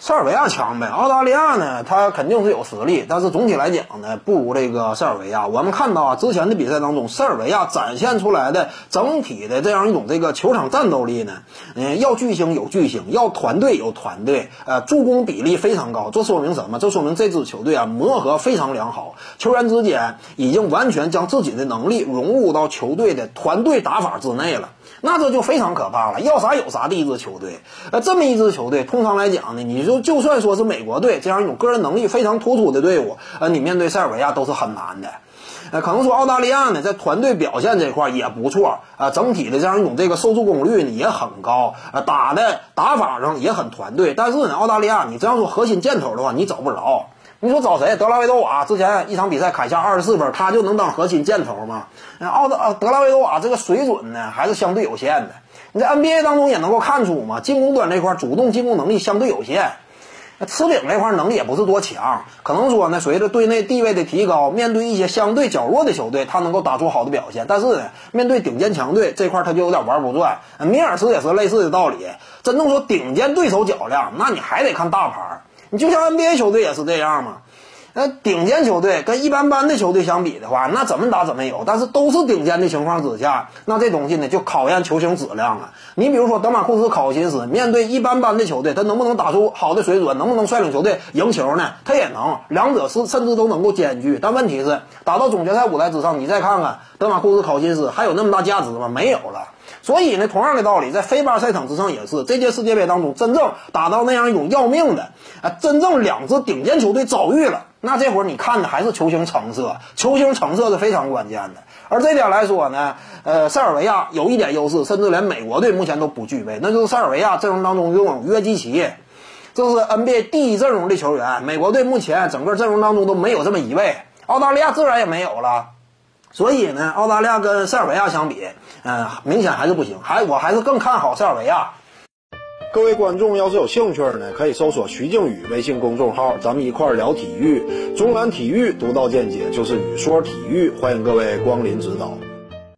塞尔维亚强呗，澳大利亚呢，他肯定是有实力，但是总体来讲呢，不如这个塞尔维亚。我们看到啊，之前的比赛当中，塞尔维亚展现出来的整体的这样一种这个球场战斗力呢，嗯，要巨星有巨星，要团队有团队，呃，助攻比例非常高。这说明什么？这说明这支球队啊，磨合非常良好，球员之间已经完全将自己的能力融入到球队的团队打法之内了。那这就非常可怕了，要啥有啥的一支球队。呃，这么一支球队，通常来讲呢，你就就算说是美国队这样一种个人能力非常突出的队伍，呃，你面对塞尔维亚都是很难的。呃，可能说澳大利亚呢，在团队表现这块也不错，啊，整体的这样一种这个受助攻率呢也很高，呃，打的打法上也很团队。但是呢，澳大利亚你这样说核心箭头的话，你找不着。你说找谁？德拉维多瓦之前一场比赛砍下二十四分，他就能当核心箭头吗？奥德德拉维多瓦这个水准呢，还是相对有限的。你在 NBA 当中也能够看出嘛，进攻端这块主动进攻能力相对有限。那吃饼这块能力也不是多强，可能说呢，随着队内地位的提高，面对一些相对较弱的球队，他能够打出好的表现。但是呢，面对顶尖强队这块，他就有点玩不转。米尔斯也是类似的道理。真正说顶尖对手较量，那你还得看大牌。你就像 NBA 球队也是这样嘛，那顶尖球队跟一般般的球队相比的话，那怎么打怎么有。但是都是顶尖的情况之下，那这东西呢就考验球星质量了。你比如说德马库斯考辛斯面对一般般的球队，他能不能打出好的水准，能不能率领球队赢球呢？他也能，两者是甚至都能够兼具。但问题是，打到总决赛舞台之上，你再看看德马库斯考辛斯还有那么大价值吗？没有了。所以呢，同样的道理，在非巴赛场之上也是。这届世界杯当中，真正打到那样一种要命的啊，真正两支顶尖球队遭遇了，那这会儿你看的还是球星成色，球星成色是非常关键的。而这点来说呢，呃，塞尔维亚有一点优势，甚至连美国队目前都不具备，那就是塞尔维亚阵容当中拥有约基奇，这是 NBA 第一阵容的球员。美国队目前整个阵容当中都没有这么一位，澳大利亚自然也没有了。所以呢，澳大利亚跟塞尔维亚相比，嗯，明显还是不行，还我还是更看好塞尔维亚。各位观众要是有兴趣呢，可以搜索徐静宇微信公众号，咱们一块聊体育，中南体育独到见解就是语说体育，欢迎各位光临指导。